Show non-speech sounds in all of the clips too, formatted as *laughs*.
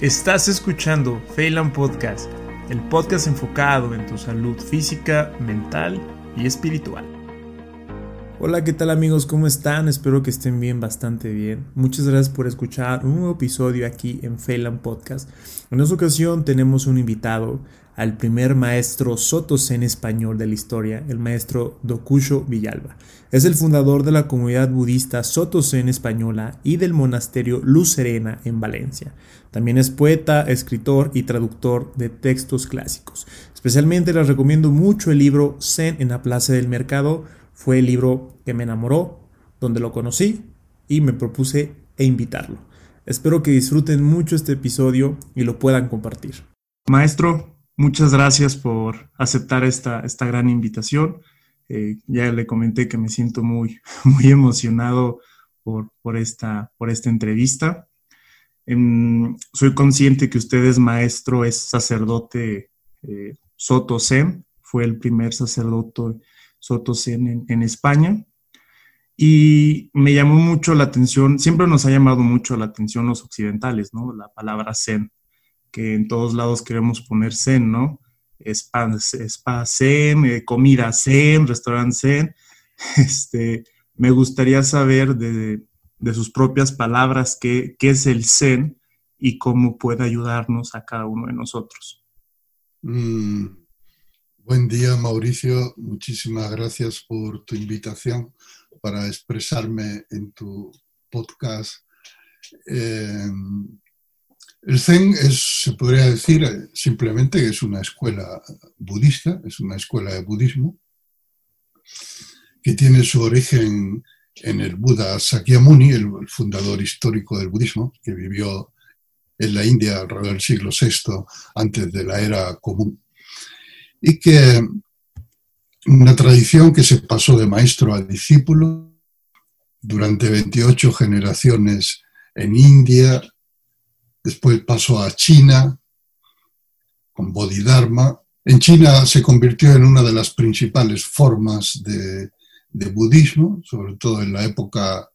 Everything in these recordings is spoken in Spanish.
Estás escuchando Phelan Podcast, el podcast enfocado en tu salud física, mental y espiritual. Hola, ¿qué tal amigos? ¿Cómo están? Espero que estén bien, bastante bien. Muchas gracias por escuchar un nuevo episodio aquí en Phelan Podcast. En esta ocasión tenemos un invitado al primer maestro Soto Zen español de la historia, el maestro Dokusho Villalba. Es el fundador de la comunidad budista Soto Zen española y del monasterio Luz Serena en Valencia. También es poeta, escritor y traductor de textos clásicos. Especialmente les recomiendo mucho el libro Zen en la Plaza del Mercado. Fue el libro que me enamoró, donde lo conocí y me propuse e invitarlo. Espero que disfruten mucho este episodio y lo puedan compartir. Maestro, Muchas gracias por aceptar esta, esta gran invitación. Eh, ya le comenté que me siento muy, *laughs* muy emocionado por, por, esta, por esta entrevista. Em, soy consciente que usted es maestro, es sacerdote eh, Soto Zen, fue el primer sacerdote Soto Zen en, en España. Y me llamó mucho la atención, siempre nos ha llamado mucho la atención los occidentales, ¿no? La palabra Zen que en todos lados queremos poner zen, ¿no? Spa, spa zen, eh, comida zen, restaurante zen. *laughs* Este, me gustaría saber de, sus propias palabras qué, es el zen y cómo puede ayudarnos a cada uno de nosotros. Mm, buen día, Mauricio. Muchísimas gracias por tu invitación para expresarme en tu podcast. Eh, el Zen es, se podría decir simplemente que es una escuela budista, es una escuela de budismo, que tiene su origen en el Buda Sakyamuni, el, fundador histórico del budismo, que vivió en la India alrededor del siglo VI, antes de la era común, y que una tradición que se pasó de maestro a discípulo durante 28 generaciones en India, después pasó a China con Bodhidharma. En China se convirtió en una de las principales formas de, budismo, sobre todo en la época,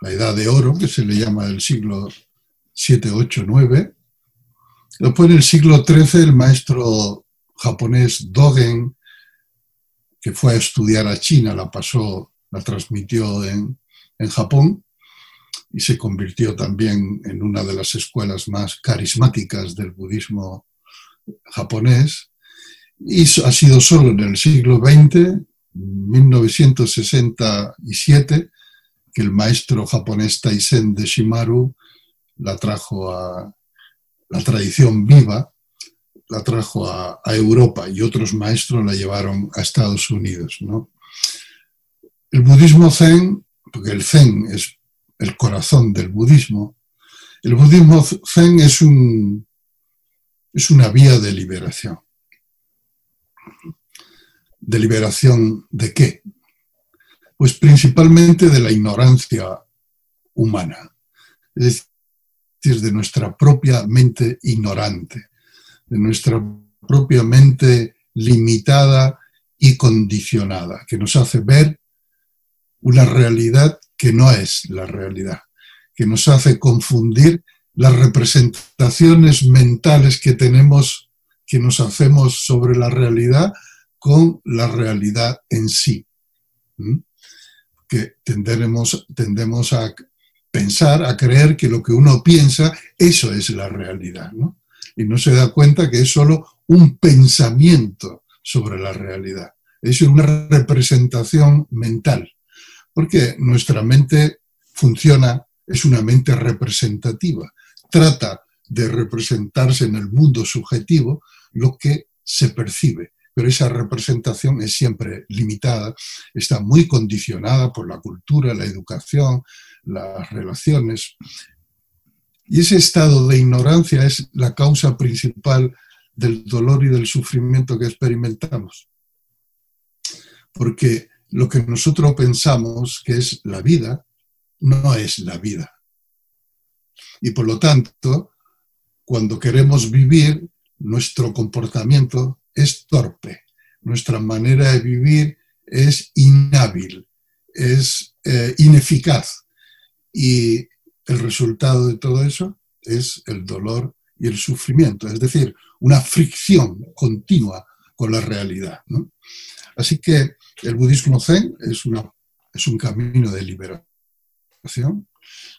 la Edad de Oro, que se le llama el siglo 7, 8, 9. Después en el siglo XIII el maestro japonés Dogen, que fue a estudiar a China, la pasó, la transmitió en, en Japón, y se convirtió también en una de las escuelas más carismáticas del budismo japonés. Y ha sido solo en el siglo XX, 1967, que el maestro japonés Taisen de Shimaru la trajo a la tradición viva, la trajo a, Europa y otros maestros la llevaron a Estados Unidos. El budismo zen, porque el zen es el corazón del budismo. El budismo zen es, un, es una vía de liberación. ¿De liberación de qué? Pues principalmente de la ignorancia humana, es decir, de nuestra propia mente ignorante, de nuestra propia mente limitada y condicionada, que nos hace ver una realidad que no es la realidad, que nos hace confundir las representaciones mentales que tenemos, que nos hacemos sobre la realidad con la realidad en sí. Que tendremos, tendemos a pensar, a creer que lo que uno piensa, eso es la realidad, Y no se da cuenta que es solo un pensamiento sobre la realidad. Es una representación mental porque nuestra mente funciona, es una mente representativa, trata de representarse en el mundo subjetivo lo que se percibe, pero esa representación es siempre limitada, está muy condicionada por la cultura, la educación, las relaciones. Y ese estado de ignorancia es la causa principal del dolor y del sufrimiento que experimentamos. Porque lo que nosotros pensamos que es la vida, no es la vida. Y por lo tanto, cuando queremos vivir, nuestro comportamiento es torpe, nuestra manera de vivir es inhábil, es eh, ineficaz. Y el resultado de todo eso es el dolor y el sufrimiento, es decir, una fricción continua con la realidad. Así que el budismo zen es, es un camino de liberación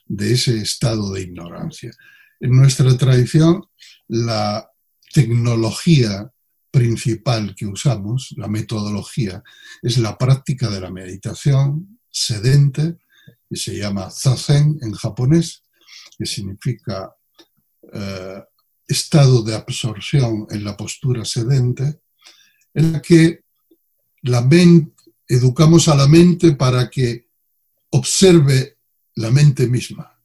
de ese estado de ignorancia. En nuestra tradición, la tecnología principal que usamos, la metodología, es la práctica de la meditación sedente, que se llama zazen en japonés, que significa eh, estado de absorción en la postura sedente, en la que la mente, educamos a la mente para que observe la mente misma.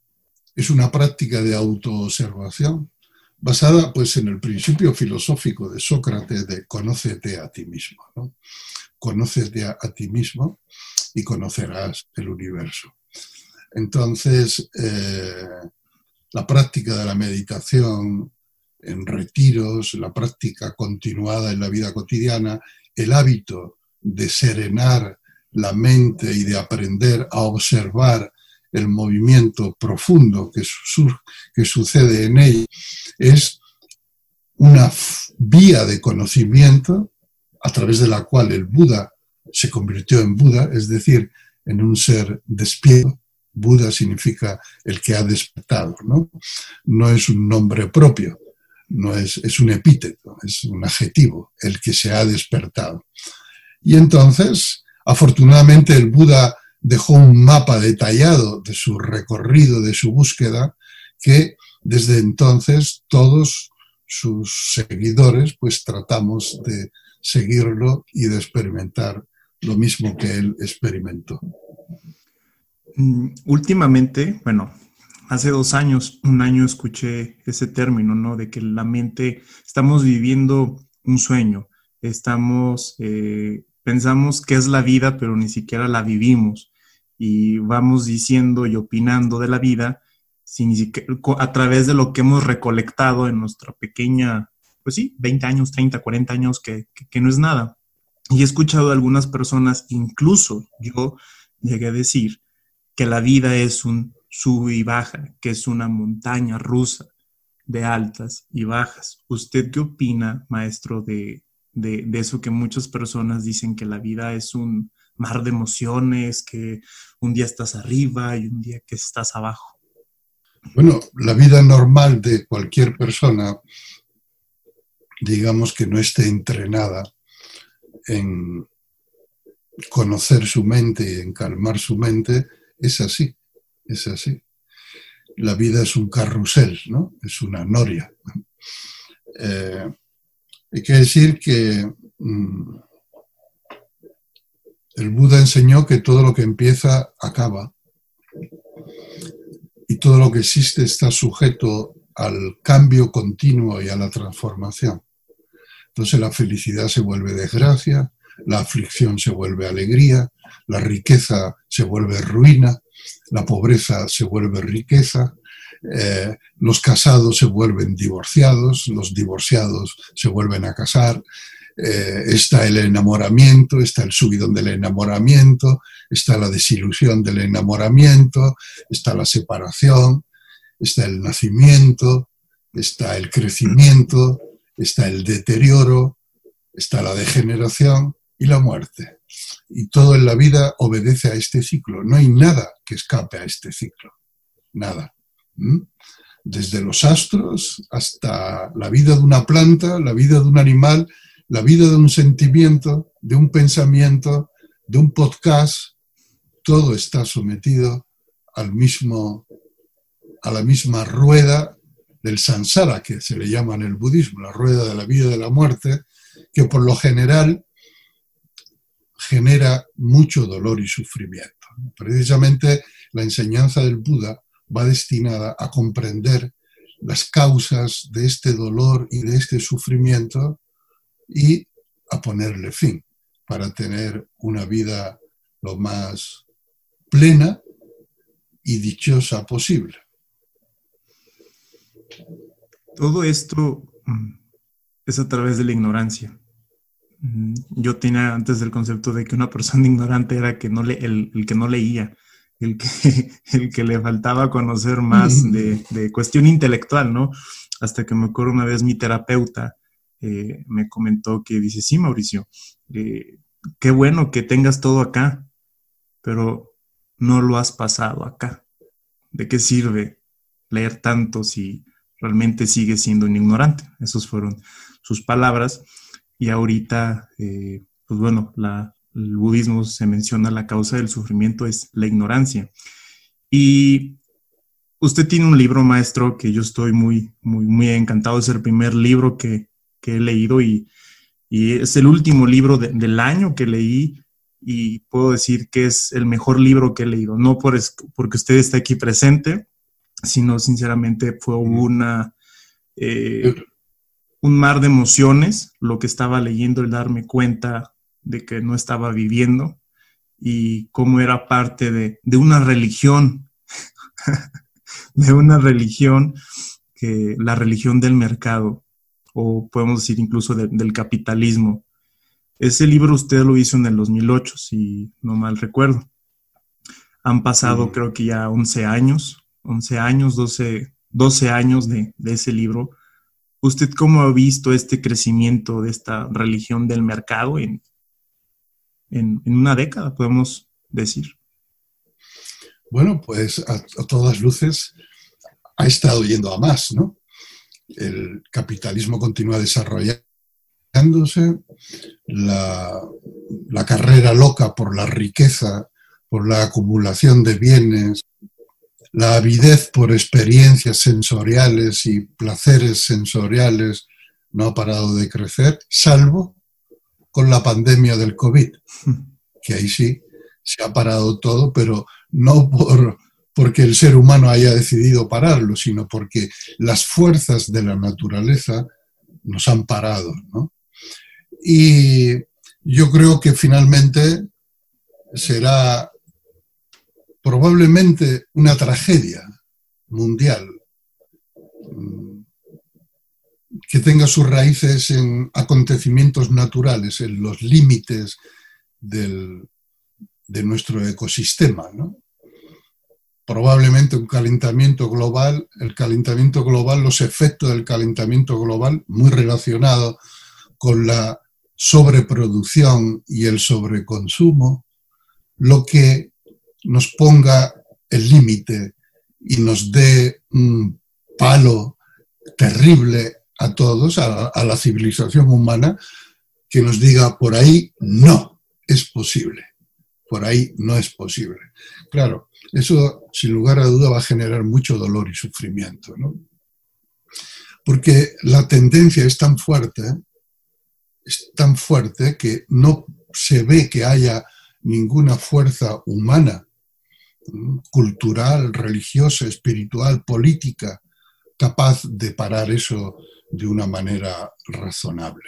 Es una práctica de autoobservación basada pues, en el principio filosófico de Sócrates de conócete a ti mismo. ¿no? Conócete a, ti mismo y conocerás el universo. Entonces, eh, la práctica de la meditación en retiros, la práctica continuada en la vida cotidiana, el hábito de serenar la mente y de aprender a observar el movimiento profundo que, que sucede en ella, es una vía de conocimiento a través de la cual el Buda se convirtió en Buda, es decir, en un ser despierto. Buda significa el que ha despertado, ¿no? No es un nombre propio, no es, es un epíteto, es un adjetivo, el que se ha despertado. Y entonces, afortunadamente, el Buda dejó un mapa detallado de su recorrido, de su búsqueda, que desde entonces todos sus seguidores pues tratamos de seguirlo y de experimentar lo mismo que él experimentó. Mm, últimamente, bueno, hace dos años, un año escuché ese término, ¿no? De que la mente, estamos viviendo un sueño, estamos, eh, pensamos que es la vida, pero ni siquiera la vivimos y vamos diciendo y opinando de la vida sin a través de lo que hemos recolectado en nuestra pequeña, pues sí, 20 años, 30, 40 años, que no es nada. Y he escuchado a algunas personas, incluso yo llegué a decir que la vida es un sub y baja, que es una montaña rusa de altas y bajas. ¿Usted qué opina, maestro, de, de, de, eso que muchas personas dicen que la vida es un mar de emociones, que un día estás arriba y un día que estás abajo? Bueno, la vida normal de cualquier persona, digamos que no esté entrenada en conocer su mente y en calmar su mente, es así, es así. La vida es un carrusel, ¿no? Es una noria. Eh, hay que decir que mm, el Buda enseñó que todo lo que empieza acaba y todo lo que existe está sujeto al cambio continuo y a la transformación. Entonces la felicidad se vuelve desgracia, la aflicción se vuelve alegría, la riqueza se vuelve ruina, la pobreza se vuelve riqueza, eh, los casados se vuelven divorciados, los divorciados se vuelven a casar, eh, está el enamoramiento, está el subidón del enamoramiento, está la desilusión del enamoramiento, está la separación, está el nacimiento, está el crecimiento, está el deterioro, está la degeneración y la muerte. Y todo en la vida obedece a este ciclo. No hay nada que escape a este ciclo. Nada. Desde los astros hasta la vida de una planta, la vida de un animal, la vida de un sentimiento, de un pensamiento, de un podcast, todo está sometido al mismo, a la misma rueda del samsara, que se le llama en el budismo, la rueda de la vida y de la muerte, que por lo general genera mucho dolor y sufrimiento. Precisamente la enseñanza del Buda va destinada a comprender las causas de este dolor y de este sufrimiento y a ponerle fin para tener una vida lo más plena y dichosa posible. Todo esto mm, es a través de la ignorancia. Mm, yo tenía antes el concepto de que una persona *laughs* ignorante era que no le, el, que no leía, el que, *laughs* el que le faltaba conocer más de, cuestión intelectual, ¿no? Hasta que me acuerdo una vez mi terapeuta eh, me comentó que dice, sí, Mauricio, eh, qué bueno que tengas todo acá, pero no lo has pasado acá. ¿De qué sirve leer tanto si realmente sigues siendo un ignorante? Esas fueron sus palabras. Y ahorita, eh, pues bueno, la, el budismo se menciona la causa del sufrimiento es la ignorancia. Y usted tiene un libro maestro que yo estoy muy, muy, muy encantado. Es el primer libro que, he leído y, es el último libro del año que leí y puedo decir que es el mejor libro que he leído. No por porque usted está aquí presente, sino sinceramente fue una... Eh, un mar de emociones, lo que estaba leyendo, el darme cuenta de que no estaba viviendo y cómo era parte de, una religión, *laughs* de una religión que la religión del mercado, o podemos decir incluso del capitalismo. Ese libro usted lo hizo en el 2008, si no mal recuerdo. Han pasado creo que ya 11 años, 11 años, 12, 12 años de, de ese libro. ¿Usted cómo ha visto este crecimiento de esta religión del mercado en, en, una década, podemos decir. Bueno, pues a, todas luces ha estado yendo a más, ¿no? El capitalismo continúa desarrollándose, la, la carrera loca por la riqueza, por la acumulación de bienes, la avidez por experiencias sensoriales y placeres sensoriales no ha parado de crecer, salvo con la pandemia del COVID, que ahí sí se ha parado todo, pero no por, porque el ser humano haya decidido pararlo, sino porque las fuerzas de la naturaleza nos han parado. Y yo creo que finalmente será probablemente una tragedia mundial que tenga sus raíces en acontecimientos naturales, en los límites de nuestro ecosistema. Probablemente un calentamiento global, el calentamiento global, los efectos del calentamiento global, muy relacionado con la sobreproducción y el sobreconsumo, lo que nos ponga el límite y nos dé un palo terrible a todos, a, la civilización humana, que nos diga por ahí no es posible, por ahí no es posible. Claro, eso sin lugar a duda va a generar mucho dolor y sufrimiento, ¿no? Porque la tendencia es tan fuerte, es tan fuerte que no se ve que haya ninguna fuerza humana, cultural, religiosa, espiritual, política, capaz de parar eso de una manera razonable.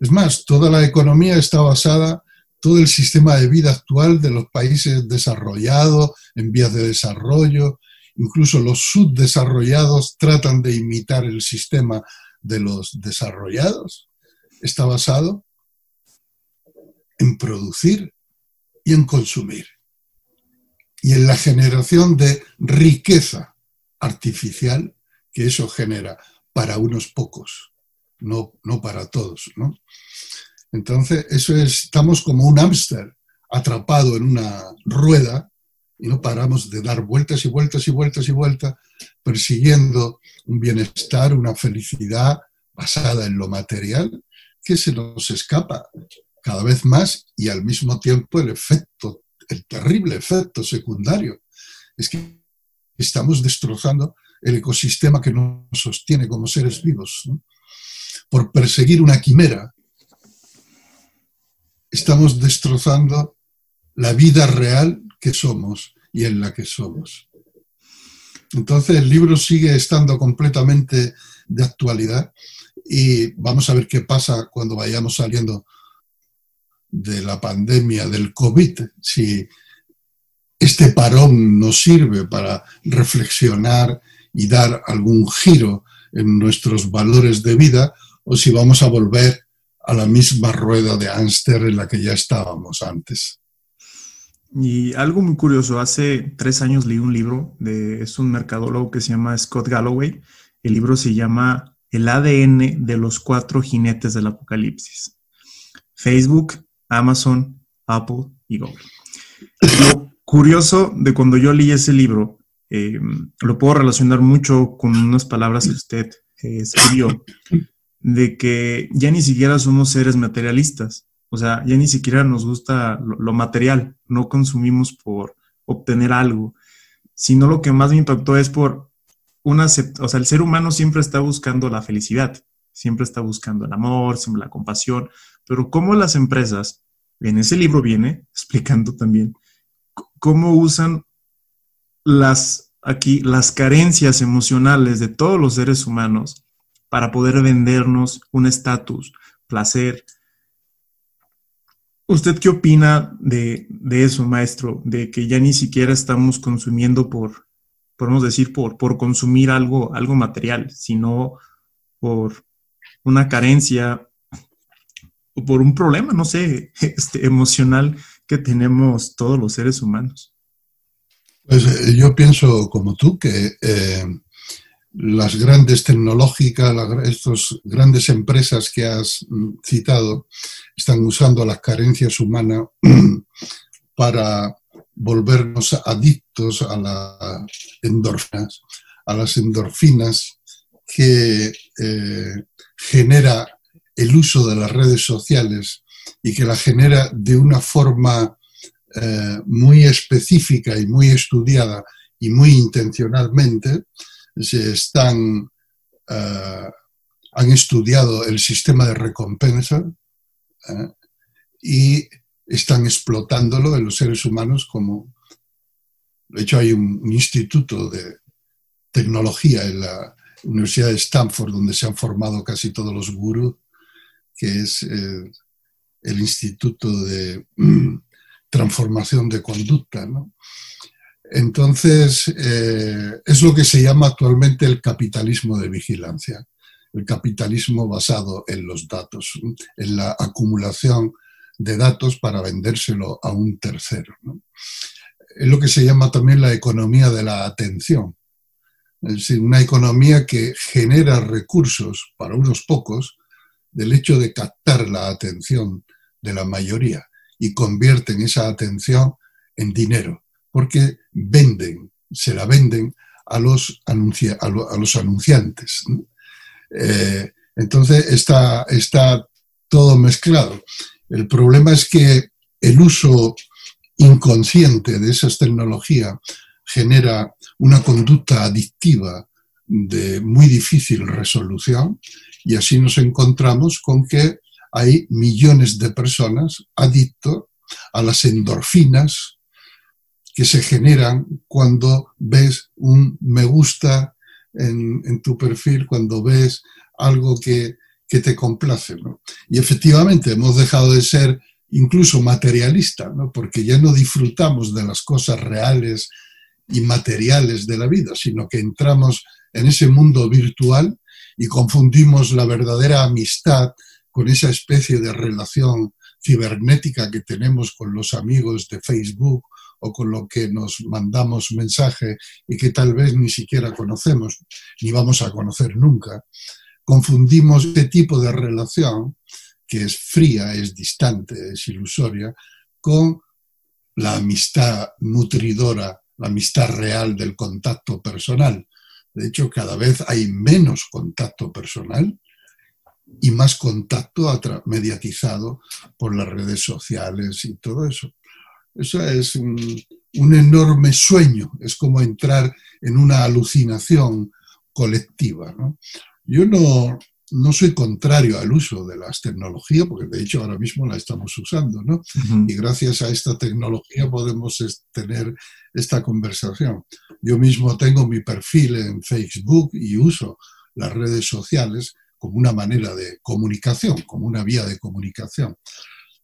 Es más, toda la economía está basada, todo el sistema de vida actual de los países desarrollados, en vías de desarrollo, incluso los subdesarrollados tratan de imitar el sistema de los desarrollados, está basado en producir y en consumir y en la generación de riqueza artificial que eso genera para unos pocos, no, no para todos. ¿no? Entonces, eso es, estamos como un hámster atrapado en una rueda y no paramos de dar vueltas y vueltas y vueltas y vueltas persiguiendo un bienestar, una felicidad basada en lo material que se nos escapa cada vez más y al mismo tiempo el efecto, el terrible efecto secundario es que estamos destrozando el ecosistema que nos sostiene como seres vivos. Por perseguir una quimera, estamos destrozando la vida real que somos y en la que somos. Entonces el libro sigue estando completamente de actualidad y vamos a ver qué pasa cuando vayamos saliendo de la pandemia del COVID, si este parón nos sirve para reflexionar y dar algún giro en nuestros valores de vida o si vamos a volver a la misma rueda de Ánster en la que ya estábamos antes. Y algo muy curioso, hace tres años leí un libro de, es un mercadólogo que se llama Scott Galloway. El libro se llama El ADN de los cuatro jinetes del apocalipsis. Facebook, Amazon, Apple y Google. Lo curioso de cuando yo leí ese libro, eh, lo puedo relacionar mucho con unas palabras que usted eh, escribió, de que ya ni siquiera somos seres materialistas, o sea, ya ni siquiera nos gusta lo, material, no consumimos por obtener algo, sino lo que más me impactó es por una, o sea, el ser humano siempre está buscando la felicidad, siempre está buscando el amor, siempre la compasión, pero cómo las empresas, en ese libro viene explicando también cómo usan las aquí las carencias emocionales de todos los seres humanos para poder vendernos un estatus, placer, ¿Usted qué opina de, eso, maestro? De que ya ni siquiera estamos consumiendo por, podemos decir, por, por consumir algo, algo material, sino por una carencia por un problema, no sé, *laughs* este, emocional que tenemos todos los seres humanos. Pues eh, yo pienso como tú que eh, las grandes tecnológicas, estas grandes empresas que has mm, citado, están usando las carencias humanas *clears throat* para volvernos adictos a las endorfinas, a las endorfinas que eh, genera el uso de las redes sociales y que la genera de una forma eh, muy específica y muy estudiada y muy intencionalmente, se están, eh, han estudiado el sistema de recompensa eh, y están explotándolo en los seres humanos como... De hecho, hay un, instituto de tecnología en la Universidad de Stanford donde se han formado casi todos los gurús, que es eh, el Instituto de Transformación de Conducta. ¿no? Entonces, eh, es lo que se llama actualmente el capitalismo de vigilancia, el capitalismo basado en los datos, en la acumulación de datos para vendérselo a un tercero. Es lo que se llama también la economía de la atención, es decir, una economía que genera recursos para unos pocos del hecho de captar la atención de la mayoría y convierten esa atención en dinero porque venden, se la venden a los, a, los anunciantes. Eh, entonces está, está todo mezclado. El problema es que el uso inconsciente de esas tecnologías genera una conducta adictiva de muy difícil resolución y así nos encontramos con que hay millones de personas adictos a las endorfinas, que se generan cuando ves un me gusta en, tu perfil, cuando ves algo que, te complace. Y efectivamente hemos dejado de ser incluso materialistas, porque ya no disfrutamos de las cosas reales y materiales de la vida, sino que entramos en ese mundo virtual y confundimos la verdadera amistad con esa especie de relación cibernética que tenemos con los amigos de Facebook o con lo que nos mandamos mensaje y que tal vez ni siquiera conocemos, ni vamos a conocer nunca, confundimos este tipo de relación, que es fría, es distante, es ilusoria, con la amistad nutridora, la amistad real del contacto personal. De hecho, cada vez hay menos contacto personal y más contacto mediatizado por las redes sociales y todo eso. Eso es un, enorme sueño, es como entrar en una alucinación colectiva. Yo no, no soy contrario al uso de las tecnologías, porque de hecho ahora mismo la estamos usando, ¿no? Y gracias a esta tecnología podemos tener esta conversación. Yo mismo tengo mi perfil en Facebook y uso las redes sociales como una manera de comunicación, como una vía de comunicación.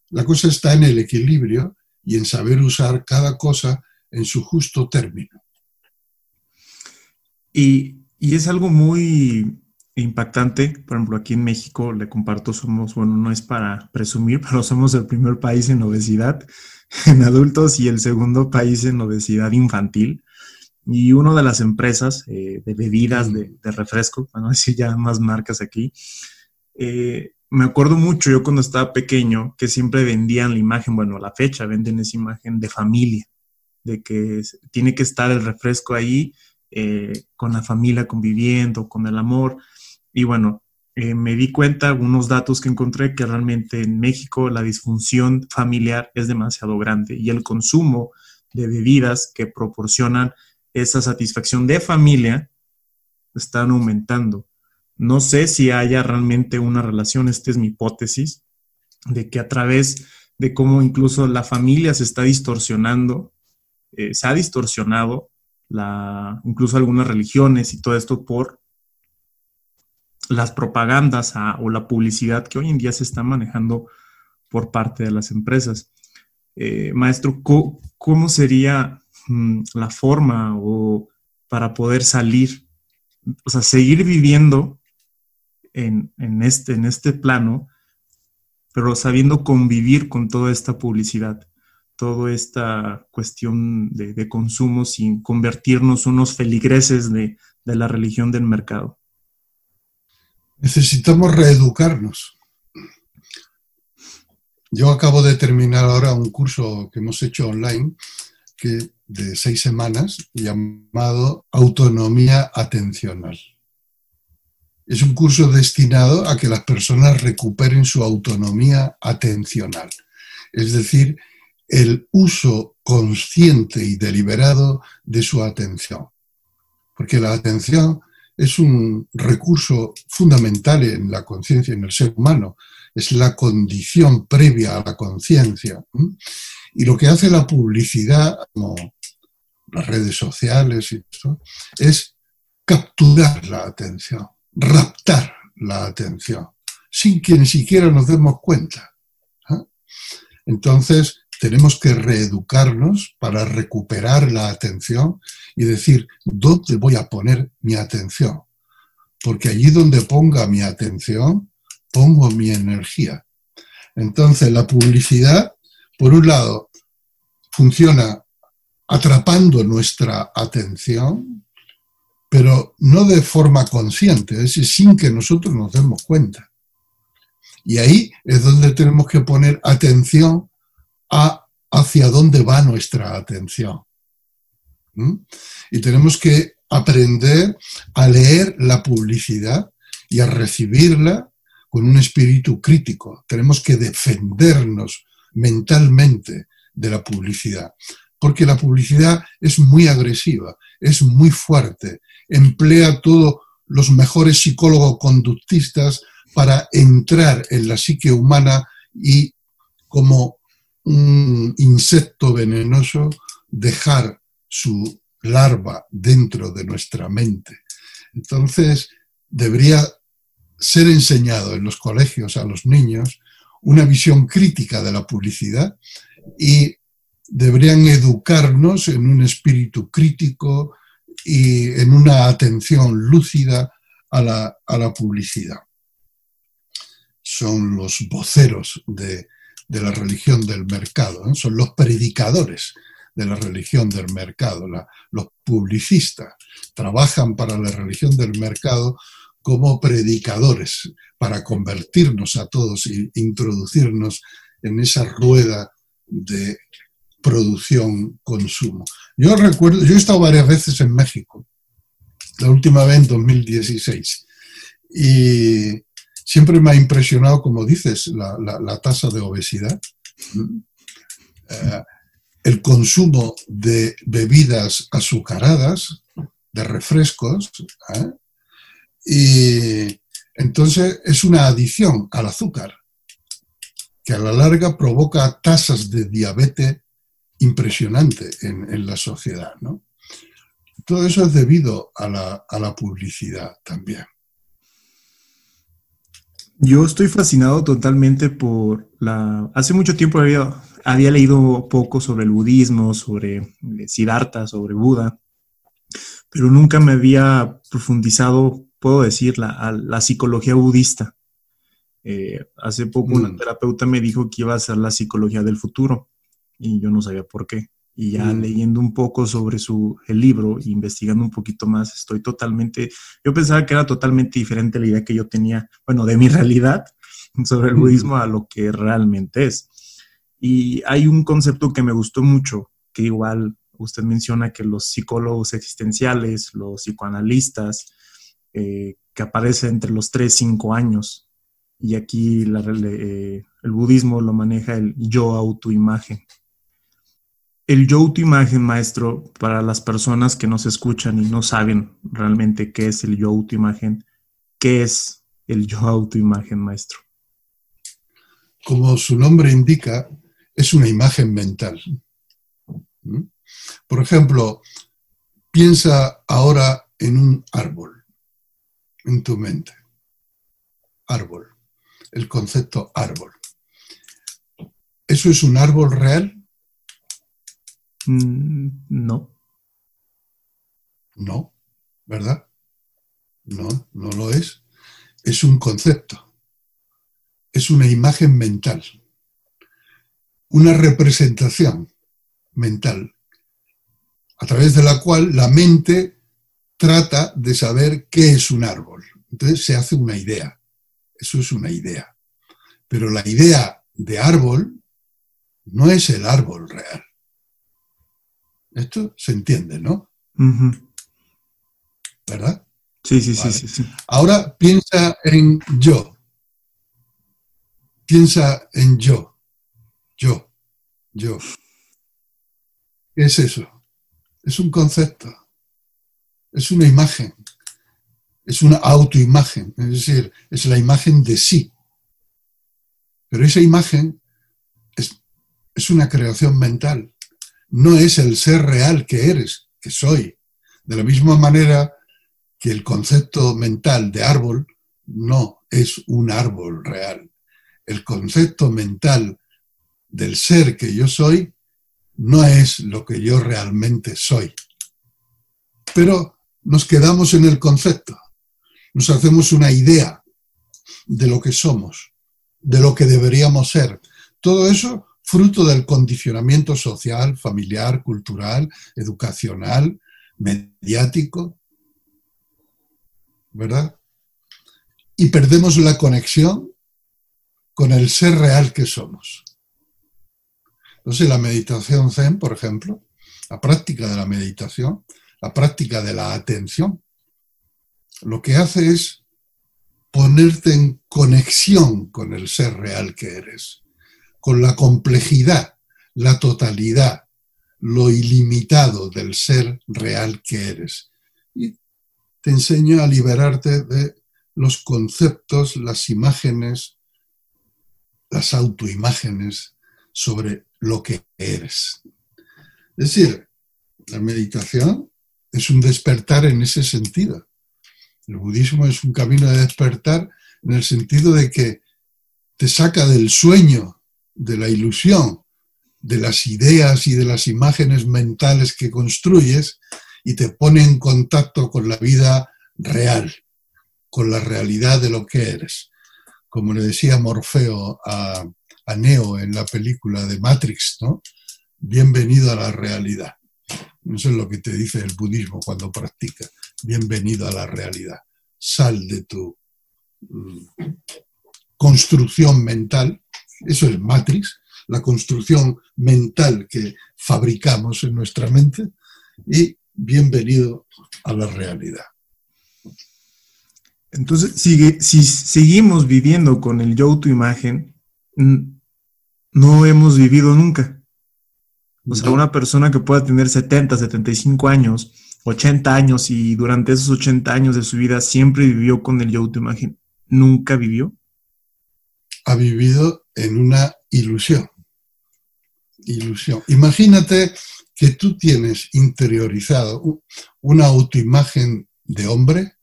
La cosa está en el equilibrio y en saber usar cada cosa en su justo término. Y, es algo muy, impactante. Por ejemplo, aquí en México, le comparto, somos, bueno, no es para presumir, *laughs* pero somos el primer país en obesidad *laughs* en adultos y el segundo país en obesidad infantil. Y una de las empresas eh, de bebidas de, refresco, para no *laughs* decir ya más marcas aquí, eh, me acuerdo mucho yo cuando estaba pequeño que siempre vendían la imagen, bueno, a la fecha venden esa imagen de familia, de que tiene que estar el refresco ahí eh, con la familia conviviendo, con el amor. Y bueno, me di cuenta, algunos datos que encontré, que realmente en México la disfunción familiar es demasiado grande y el consumo de bebidas que proporcionan esa satisfacción de familia están aumentando. No sé si haya realmente una relación, esta es mi hipótesis, de que a través de cómo incluso la familia se está distorsionando, eh, se ha distorsionado la, incluso algunas religiones y todo esto por las propagandas o la publicidad que hoy en día se está manejando por parte de las empresas. Eh, maestro, ¿cómo, sería mm, la forma o para poder salir, o sea, seguir viviendo en, este, en este plano, pero sabiendo convivir con toda esta publicidad, toda esta cuestión de, consumo sin convertirnos unos feligreses de la religión del mercado? Necesitamos reeducarnos. Yo acabo de terminar ahora un curso que hemos hecho online que, de seis semanas llamado Autonomía Atencional. Es un curso destinado a que las personas recuperen su autonomía atencional, es decir, el uso consciente y deliberado de su atención. Porque la atención es un recurso fundamental en la conciencia, en el ser humano. Es la condición previa a la conciencia. Y lo que hace la publicidad, como las redes sociales y esto, es capturar la atención, raptar la atención, sin que ni siquiera nos demos cuenta. ¿eh? Entonces, tenemos que reeducarnos para recuperar la atención y decir, ¿dónde voy a poner mi atención? Porque allí donde ponga mi atención, pongo mi energía. Entonces, la publicidad, por un lado, funciona atrapando nuestra atención, pero no de forma consciente, es decir, sin que nosotros nos demos cuenta. Y ahí es donde tenemos que poner atención hacia dónde va nuestra atención. ¿Mm? Y tenemos que aprender a leer la publicidad y a recibirla con un espíritu crítico. Tenemos que defendernos mentalmente de la publicidad, porque la publicidad es muy agresiva, es muy fuerte, emplea todos los mejores psicólogos conductistas para entrar en la psique humana y como un insecto venenoso dejar su larva dentro de nuestra mente. Entonces, debería ser enseñado en los colegios a los niños una visión crítica de la publicidad y deberían educarnos en un espíritu crítico y en una atención lúcida a la, a la publicidad. Son los voceros de, de la religión del mercado, son los predicadores de la religión del mercado, los publicistas trabajan para la religión del mercado como predicadores para convertirnos a todos e introducirnos en esa rueda de producción-consumo. Yo recuerdo, yo he estado varias veces en México, la última vez en 2016, y Siempre me ha impresionado, como dices, la, tasa de obesidad, eh, el consumo de bebidas azucaradas, de refrescos, ¿eh? y entonces es una adición al azúcar que a la larga provoca tasas de diabetes impresionante en, la sociedad. Todo eso es debido a la publicidad también. Yo estoy fascinado totalmente por la... Hace mucho tiempo había, había leído poco sobre el budismo, sobre eh, Siddhartha, sobre Buda, pero nunca me había profundizado puedo decir, la, la psicología budista. Eh, hace poco una mm. terapeuta me dijo que iba a ser la psicología del futuro y yo no sabía por qué. Y ya mm. leyendo un poco sobre su, el libro, investigando un poquito más, estoy totalmente, yo pensaba que era totalmente diferente la idea que yo tenía, bueno, de mi *laughs* realidad sobre el budismo a lo que realmente es. Y hay un concepto que me gustó mucho, que igual usted menciona que los psicólogos existenciales, los psicoanalistas, eh, que aparecen entre los 3 y 5 años, y aquí eh, el budismo lo maneja el yo autoimagen. El yo autoimagen, maestro, para las personas que nos escuchan y no saben realmente qué es el yo autoimagen, ¿qué es el yo autoimagen, maestro? Como su nombre indica, es una imagen mental. ¿Mm? Por ejemplo, piensa ahora en un árbol, en tu mente. Árbol, el concepto árbol. ¿Eso es un árbol real? Mm, no. No, ¿verdad? No, no lo es. Es un concepto. Es una imagen mental. Una representación mental a través de la cual la mente trata de saber qué es un árbol. Entonces se hace una idea. Eso es una idea. Pero la idea de árbol no es el árbol real. Esto se entiende, ¿no? ¿Verdad? Sí, sí, sí, sí, sí. Ahora piensa en yo. Piensa en yo. Yo. Yo. ¿Qué es eso? Es un concepto. Es una imagen. Es una autoimagen. Es decir, es la imagen de sí. Pero esa imagen es, es una creación mental no es el ser real que eres, que soy. De la misma manera que el concepto mental de árbol no es un árbol real. El concepto mental del ser que yo soy no es lo que yo realmente soy. Pero nos quedamos en el concepto, nos hacemos una idea de lo que somos, de lo que deberíamos ser. Todo eso fruto del condicionamiento social, familiar, cultural, educacional, mediático, ¿verdad? Y perdemos la conexión con el ser real que somos. Entonces la meditación zen, por ejemplo, la práctica de la meditación, la práctica de la atención, lo que hace es ponerte en conexión con el ser real que eres con la complejidad, la totalidad, lo ilimitado del ser real que eres. Y te enseño a liberarte de los conceptos, las imágenes, las autoimágenes sobre lo que eres. Es decir, la meditación es un despertar en ese sentido. El budismo es un camino de despertar en el sentido de que te saca del sueño de la ilusión, de las ideas y de las imágenes mentales que construyes y te pone en contacto con la vida real, con la realidad de lo que eres. Como le decía Morfeo a, Neo en la película de Matrix, ¿no? Bienvenido a la realidad. Eso es lo que te dice el budismo cuando practica. Bienvenido a la realidad. Sal de tu mm, construcción mental eso es Matrix, la construcción mental que fabricamos en nuestra mente y bienvenido a la realidad. Entonces, si seguimos viviendo con el yo tu imagen, no hemos vivido nunca. O sea, una persona que pueda tener 70, 75 años, 80 años y durante esos 80 años de su vida siempre vivió con el yo tu imagen, ¿nunca vivió? ha vivido en una ilusión. Ilusión. Imagínate que tú tienes interiorizado una autoimagen de hombre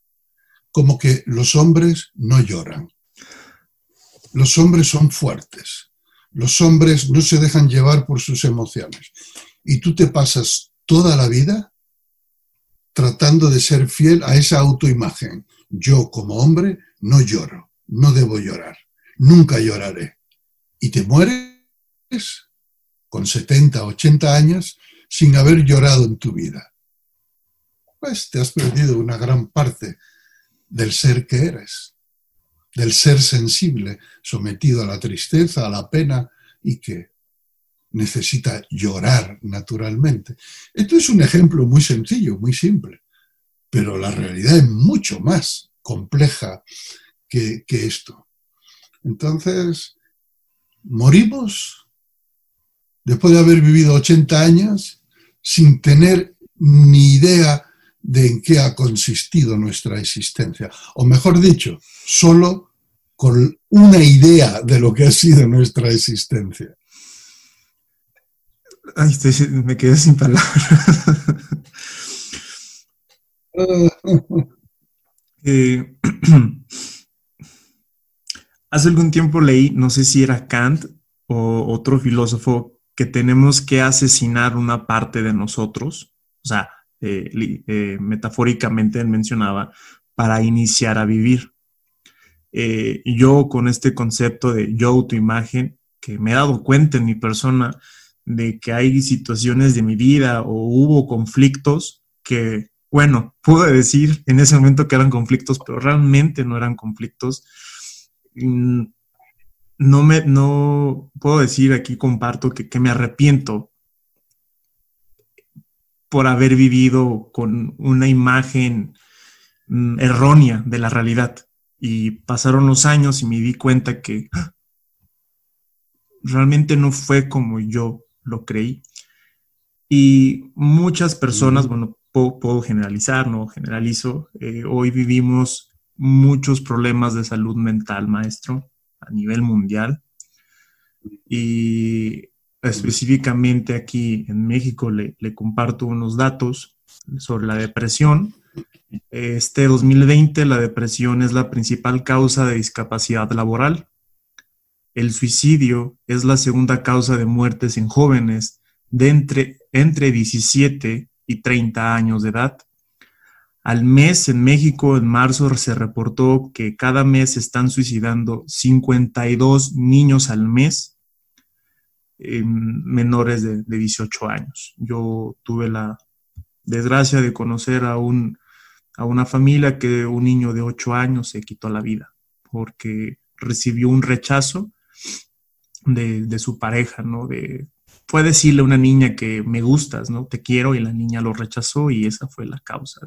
como que los hombres no lloran. Los hombres son fuertes. Los hombres no se dejan llevar por sus emociones. Y tú te pasas toda la vida tratando de ser fiel a esa autoimagen. yo como hombre no lloro, no debo llorar, nunca lloraré. Y te mueres con 70, 80 años sin haber llorado en tu vida. Pues te has perdido una gran parte del ser que eres, del ser sensible, sometido a la tristeza, a la pena y que necesita llorar naturalmente. Esto es un ejemplo muy sencillo, muy simple, pero la realidad es mucho más compleja que, esto. Entonces, morimos después de haber vivido 80 años sin tener ni idea de en qué ha consistido nuestra existencia. O mejor dicho, solo con una idea de lo que ha sido nuestra existencia. Ay, me quedé sin palabras. *laughs* Eh, *clears throat* *clears throat* hace algún tiempo leí, no sé si era Kant o otro filósofo, que tenemos que asesinar una parte de nosotros, o sea, eh, eh, metafóricamente él mencionaba, para iniciar a vivir. yo con este concepto de yo autoimagen, que me he dado cuenta en mi persona de que hay situaciones de mi vida o hubo conflictos que bueno, pude decir en ese momento que eran conflictos, pero realmente no eran conflictos. Mm, no me, no puedo decir aquí, comparto que, me arrepiento por haber vivido con una imagen mm, errónea de la realidad. Y pasaron los años y me di cuenta que ¡ah! realmente no fue como yo lo creí. Y muchas personas, bueno, puedo, generalizar, no generalizo. Eh, hoy vivimos muchos problemas de salud mental, maestro, a nivel mundial. Y específicamente aquí en México le, comparto unos datos sobre la depresión. Este 2020 la depresión es la principal causa de discapacidad laboral. El suicidio es la segunda causa de muertes en jóvenes de entre, entre 17 y 30 años de edad. Al mes en México, en marzo, se reportó que cada mes se están suicidando 52 niños al mes menores de, 18 años. Yo tuve la desgracia de conocer a, un, a una familia que un niño de 8 años se quitó la vida porque recibió un rechazo de, de su pareja, ¿no? De fue decirle a una niña que me gustas, ¿no? Te quiero y la niña lo rechazó y esa fue la causa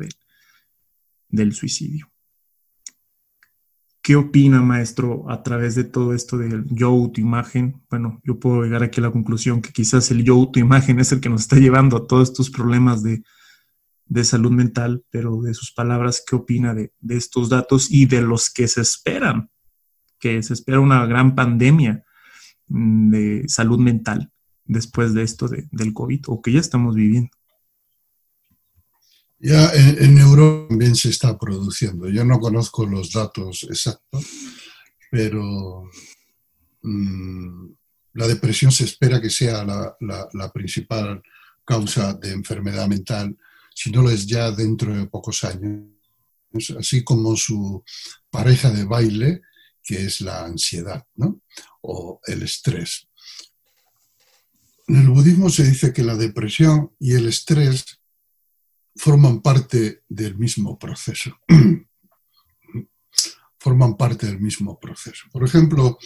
del suicidio. ¿Qué opina, maestro, a través de todo esto del yo autoimagen? Bueno, yo puedo llegar aquí a la conclusión que quizás el yo autoimagen es el que nos está llevando a todos estos problemas de, salud mental, pero de sus palabras, ¿qué opina de, de, estos datos y de los que se esperan? Que se espera una gran pandemia mm, de salud mental después de esto del COVID o que ya estamos viviendo. Ya en, Europa también se está produciendo. Yo no conozco los datos exactos, pero mm, la depresión se espera que sea la, principal causa de enfermedad mental, si no lo es ya dentro de pocos años, así como su pareja de baile, que es la ansiedad ¿no? o el estrés. En el budismo se dice que la depresión y el estrés forman parte del mismo proceso. *clears throat* forman parte del mismo proceso. Por ejemplo,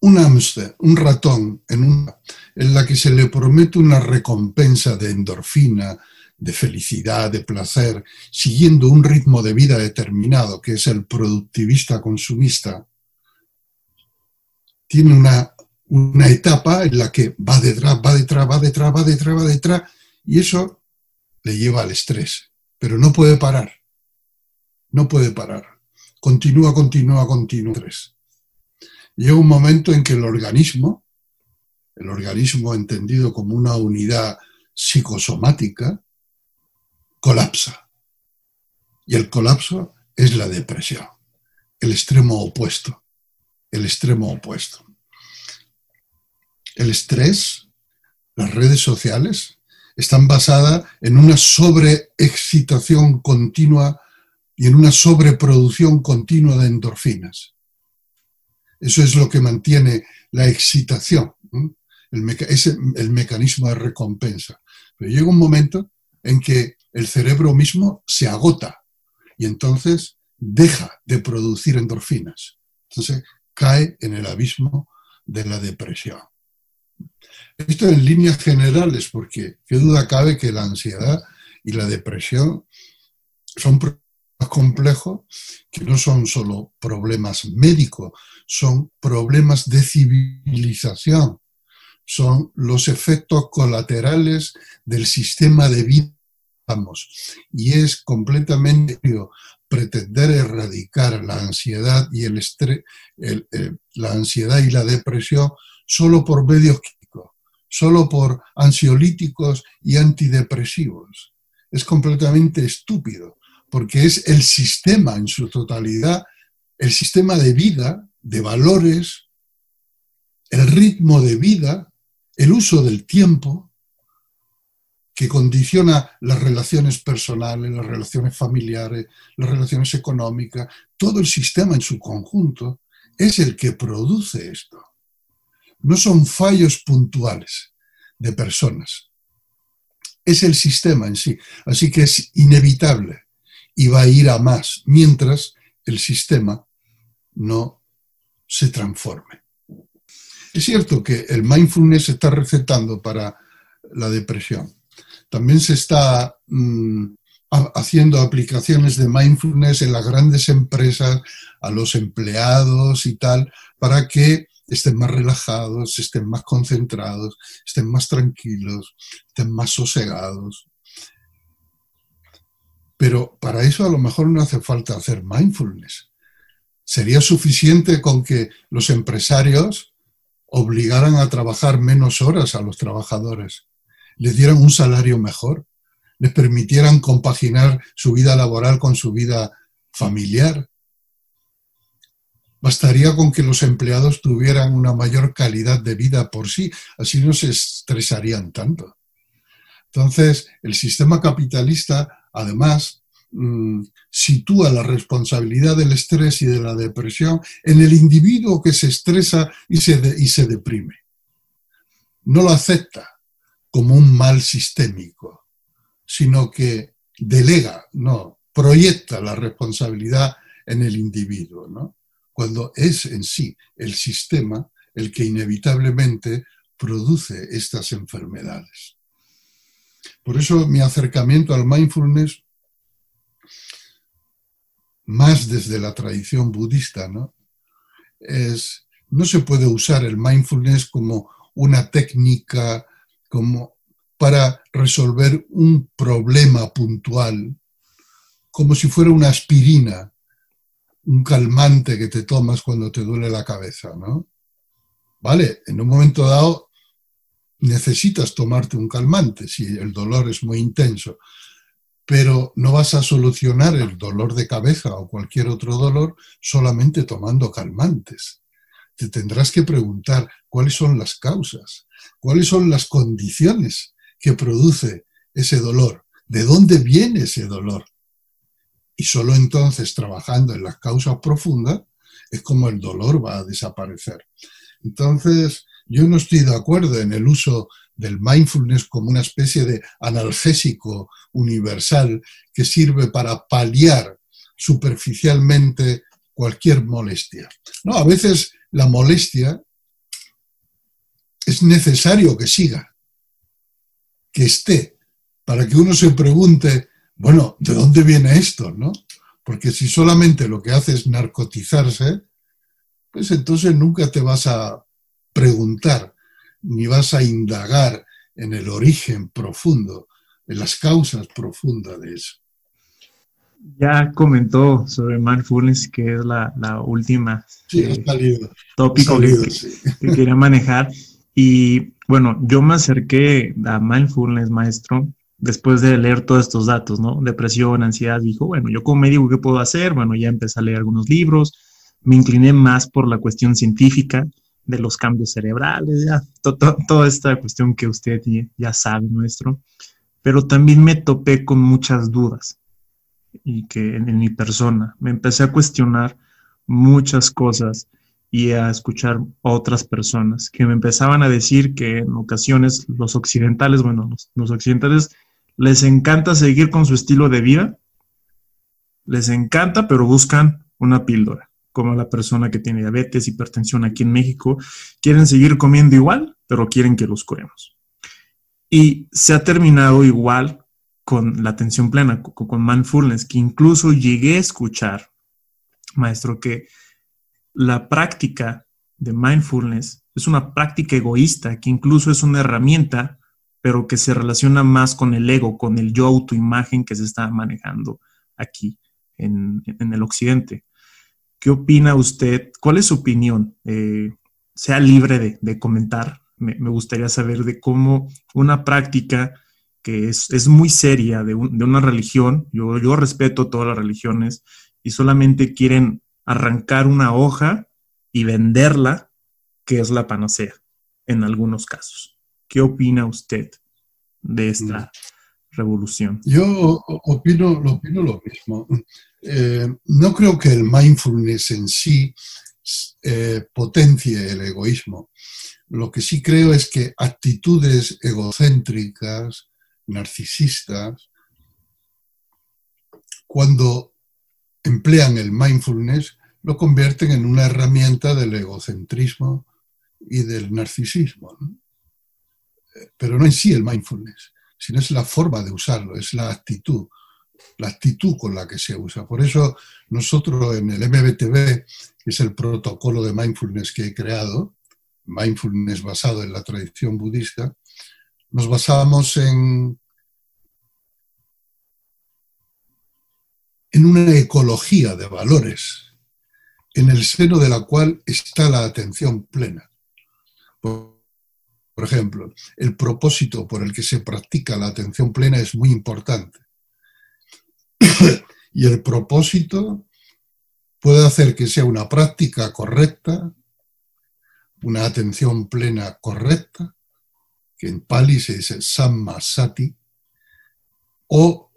un hámster, un ratón, en, en la que se le promete una recompensa de endorfina, de felicidad, de placer, siguiendo un ritmo de vida determinado, que es el productivista consumista, tiene una una etapa en la que va detrás, va detrás, va detrás, va detrás, va detrás, y eso le lleva al estrés, pero no puede parar, no puede parar, continúa, continúa, continúa. Llega un momento en que el organismo, el organismo entendido como una unidad psicosomática, colapsa. Y el colapso es la depresión, el extremo opuesto, el extremo opuesto. El estrés, las redes sociales, están basadas en una sobreexcitación continua y en una sobreproducción continua de endorfinas. Eso es lo que mantiene la excitación, el es el mecanismo de recompensa. Pero llega un momento en que el cerebro mismo se agota y entonces deja de producir endorfinas. Entonces cae en el abismo de la depresión. Esto en líneas generales, porque qué duda cabe que la ansiedad y la depresión son problemas complejos que no son solo problemas médicos, son problemas de civilización, son los efectos colaterales del sistema de vida. Y es completamente pretender erradicar la ansiedad y el estrés, la ansiedad y la depresión solo por medios químicos, solo por ansiolíticos y antidepresivos. Es completamente estúpido, porque es el sistema en su totalidad, el sistema de vida, de valores, el ritmo de vida, el uso del tiempo, que condiciona las relaciones personales, las relaciones familiares, las relaciones económicas, todo el sistema en su conjunto, es el que produce esto. No son fallos puntuales de personas, es el sistema en sí. Así que es inevitable y va a ir a más mientras el sistema no se transforme. Es cierto que el mindfulness está recetando para la depresión, también se está mm, haciendo aplicaciones de mindfulness en las grandes empresas, a los empleados y tal, para que estén más relajados, estén más concentrados, estén más tranquilos, estén más sosegados. Pero para eso a lo mejor no hace falta hacer mindfulness. Sería suficiente con que los empresarios obligaran a trabajar menos horas a los trabajadores les dieran un salario mejor, les permitieran compaginar su vida laboral con su vida familiar. Bastaría con que los empleados tuvieran una mayor calidad de vida por sí, así no se estresarían tanto. Entonces, el sistema capitalista, además, mm, sitúa la responsabilidad del estrés y de la depresión en el individuo que se estresa y se, y se deprime. No lo acepta como un mal sistémico, sino que delega, no, proyecta la responsabilidad en el individuo, ¿no? cuando es en sí el sistema el que inevitablemente produce estas enfermedades. Por eso mi acercamiento al mindfulness, más desde la tradición budista, ¿no? Es, no se puede usar el mindfulness como una técnica como para resolver un problema puntual, como si fuera una aspirina, un calmante que te tomas cuando te duele la cabeza, ¿no? Vale, en un momento dado necesitas tomarte un calmante si el dolor es muy intenso, pero no vas a solucionar el dolor de cabeza o cualquier otro dolor solamente tomando calmantes. Te tendrás que preguntar cuáles son las causas, cuáles son las condiciones que produce ese dolor, de dónde viene ese dolor. Y solo entonces, trabajando en las causas profundas, es como el dolor va a desaparecer. Entonces, yo no estoy de acuerdo en el uso del mindfulness como una especie de analgésico universal que sirve para paliar superficialmente cualquier molestia. No, a veces la molestia es necesario que siga, que esté, para que uno se pregunte, bueno, ¿de dónde viene esto? ¿no? Porque si solamente lo que hace es narcotizarse, pues entonces nunca te vas a preguntar ni vas a indagar en el origen profundo, en las causas profundas de eso. Ya comentó sobre mindfulness, que es la, última eh, tópico que, quería manejar. Y bueno, yo me acerqué a mindfulness, maestro, después de leer todos estos datos, ¿no? Depresión, ansiedad, dijo, bueno, yo como médico, ¿qué puedo hacer? Bueno, ya empecé a leer algunos libros, me incliné más por la cuestión científica de los cambios cerebrales, ya, toda esta cuestión que usted ya sabe, maestro, pero también me topé con muchas dudas. Y que en, mi persona me empecé a cuestionar muchas cosas y a escuchar a otras personas que me empezaban a decir que en ocasiones los occidentales, bueno, los, occidentales les encanta seguir con su estilo de vida, les encanta, pero buscan una píldora, como la persona que tiene diabetes, hipertensión aquí en México, quieren seguir comiendo igual, pero quieren que los curemos. Y se ha terminado igual con la atención plena, con, mindfulness, que incluso llegué a escuchar, maestro, que la práctica de mindfulness es una práctica egoísta, que incluso es una herramienta, pero que se relaciona más con el ego, con el yo autoimagen que se está manejando aquí en, el occidente. ¿Qué opina usted? ¿Cuál es su opinión? Eh, sea libre de, comentar. Me, me, gustaría saber de cómo una práctica que es, muy seria de, una religión, yo, yo respeto todas las religiones, y solamente quieren arrancar una hoja y venderla, que es la panacea, en algunos casos. ¿Qué opina usted de esta mm. revolución? Yo opino, opino lo mismo. Eh, no creo que el mindfulness en sí eh, potencie el egoísmo. Lo que sí creo es que actitudes egocéntricas, narcisistas, cuando emplean el mindfulness, lo convierten en una herramienta del egocentrismo y del narcisismo. Pero no en sí el mindfulness, sino es la forma de usarlo, es la actitud, la actitud con la que se usa. Por eso nosotros en el MBTV, que es el protocolo de mindfulness que he creado, mindfulness basado en la tradición budista, nos basamos en, en una ecología de valores, en el seno de la cual está la atención plena. Por, ejemplo, el propósito por el que se practica la atención plena es muy importante. *coughs* y el propósito puede hacer que sea una práctica correcta, una atención plena correcta, que en Pali se dice Samma Sati, o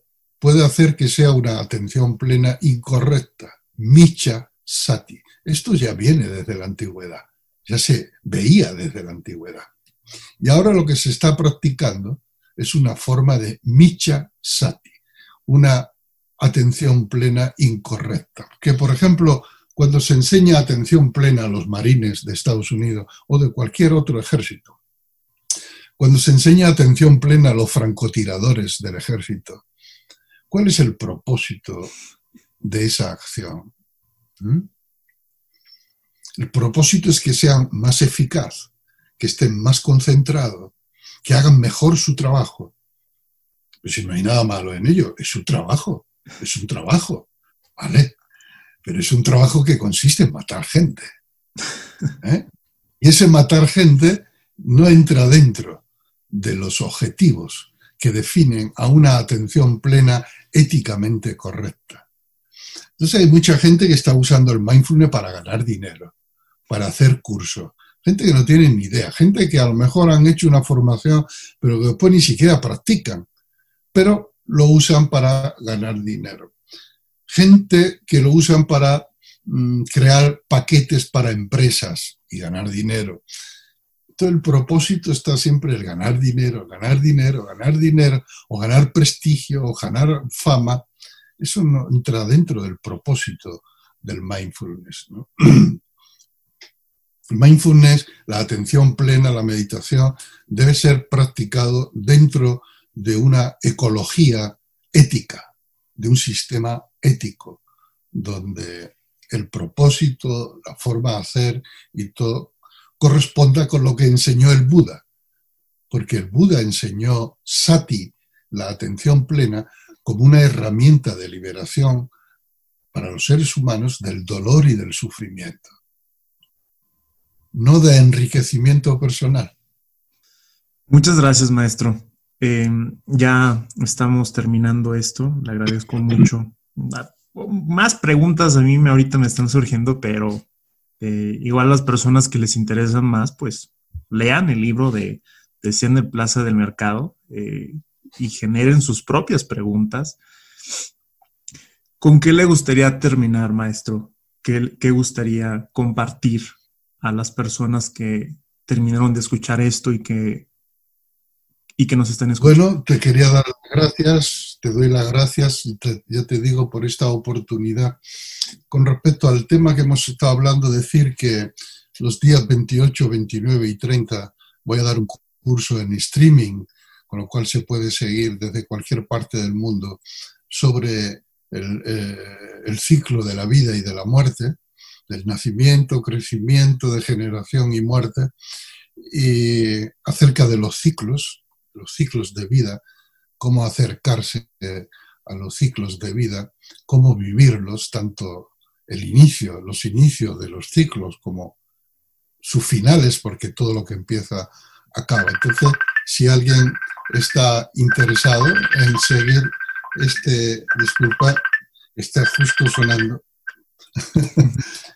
puede hacer que sea una atención plena incorrecta, Micha Sati. Esto ya viene desde la antigüedad, ya se veía desde la antigüedad. Y ahora lo que se está practicando es una forma de Micha Sati, una atención plena incorrecta. Que, por ejemplo, cuando se enseña atención plena a los marines de Estados Unidos o de cualquier otro ejército, cuando se enseña atención plena a los francotiradores del ejército, ¿cuál es el propósito de esa acción? ¿Mm? El propósito es que sean más eficaz, que estén más concentrados, que hagan mejor su trabajo. Pues si no hay nada malo en ello, es su trabajo, es un trabajo, ¿vale? Pero es un trabajo que consiste en matar gente. ¿eh? Y ese matar gente no entra dentro de los objetivos que definen a una atención plena éticamente correcta. Entonces hay mucha gente que está usando el mindfulness para ganar dinero, para hacer cursos, gente que no tiene ni idea, gente que a lo mejor han hecho una formación, pero que después ni siquiera practican, pero lo usan para ganar dinero. Gente que lo usan para mm, crear paquetes para empresas y ganar dinero el propósito está siempre el ganar dinero, ganar dinero, ganar dinero, o ganar prestigio, o ganar fama. Eso no entra dentro del propósito del mindfulness. *clears throat* El mindfulness, la atención plena, la meditación, debe ser practicado dentro de una ecología ética, de un sistema ético, donde el propósito, la forma de hacer y todo corresponda con lo que enseñó el Buda, porque el Buda enseñó sati, la atención plena, como una herramienta de liberación para los seres humanos del dolor y del sufrimiento, no de enriquecimiento personal. Muchas gracias, maestro. Eh, ya estamos terminando esto. Le agradezco mucho. Más preguntas a mí ahorita me están surgiendo, pero eh, igual las personas que les interesan más, pues lean el libro de, de Plaza del Mercado eh, y generen sus propias preguntas. ¿Con qué le gustaría terminar, maestro? ¿Qué, ¿Qué, gustaría compartir a las personas que terminaron de escuchar esto y que, y que nos están escuchando? Bueno, te quería dar las gracias, te doy las gracias y ya te digo por esta oportunidad. Con respecto al tema que hemos estado hablando, decir que los días 28, 29 y 30 voy a dar un curso en streaming, con lo cual se puede seguir desde cualquier parte del mundo sobre eh, el, ciclo de la vida y de la muerte, del nacimiento, crecimiento, degeneración y muerte, y acerca de los ciclos, los ciclos de vida, cómo acercarse a los ciclos de vida, cómo vivirlos, tanto el inicio, los inicios de los ciclos como sus finales, porque todo lo que empieza acaba. Entonces, si alguien está interesado en seguir este, disculpa, está justo sonando. *laughs*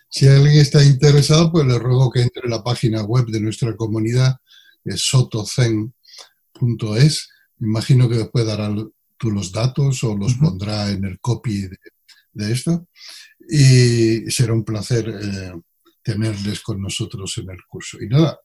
si alguien está interesado, pues le ruego que entre en la página web de nuestra comunidad, es. Imagino que después dará tú los datos o los pondrá en el copy de, esto. Y será un placer eh, tenerles con nosotros en el curso. Y nada,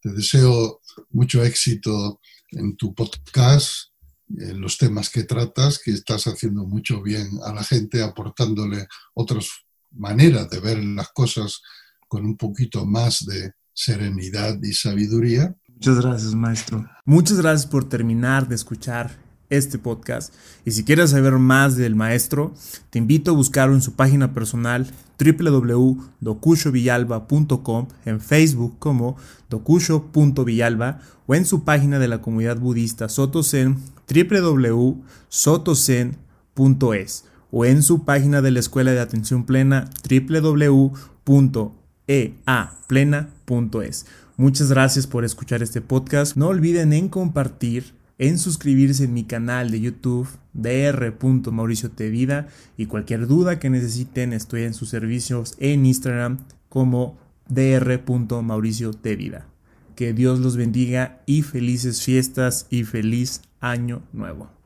te deseo mucho éxito en tu podcast en los temas que tratas, que estás haciendo mucho bien a la gente, aportándole otras maneras de ver las cosas con un poquito más de serenidad y sabiduría. Muchas gracias, maestro. Muchas gracias por terminar de escuchar este podcast. Y si quieres saber más del maestro, te invito a buscarlo en su página personal www.docushovillalba.com, en Facebook como docusho.villalba o en su página de la comunidad budista Sotosen www.sotosen.es o en su página de la Escuela de Atención Plena www.eaplena.es. Muchas gracias por escuchar este podcast. No olviden en compartir en suscribirse en mi canal de YouTube dr. Mauricio Tevida y cualquier duda que necesiten estoy en sus servicios en Instagram como dr. Mauricio Tevida. Que Dios los bendiga y felices fiestas y feliz año nuevo.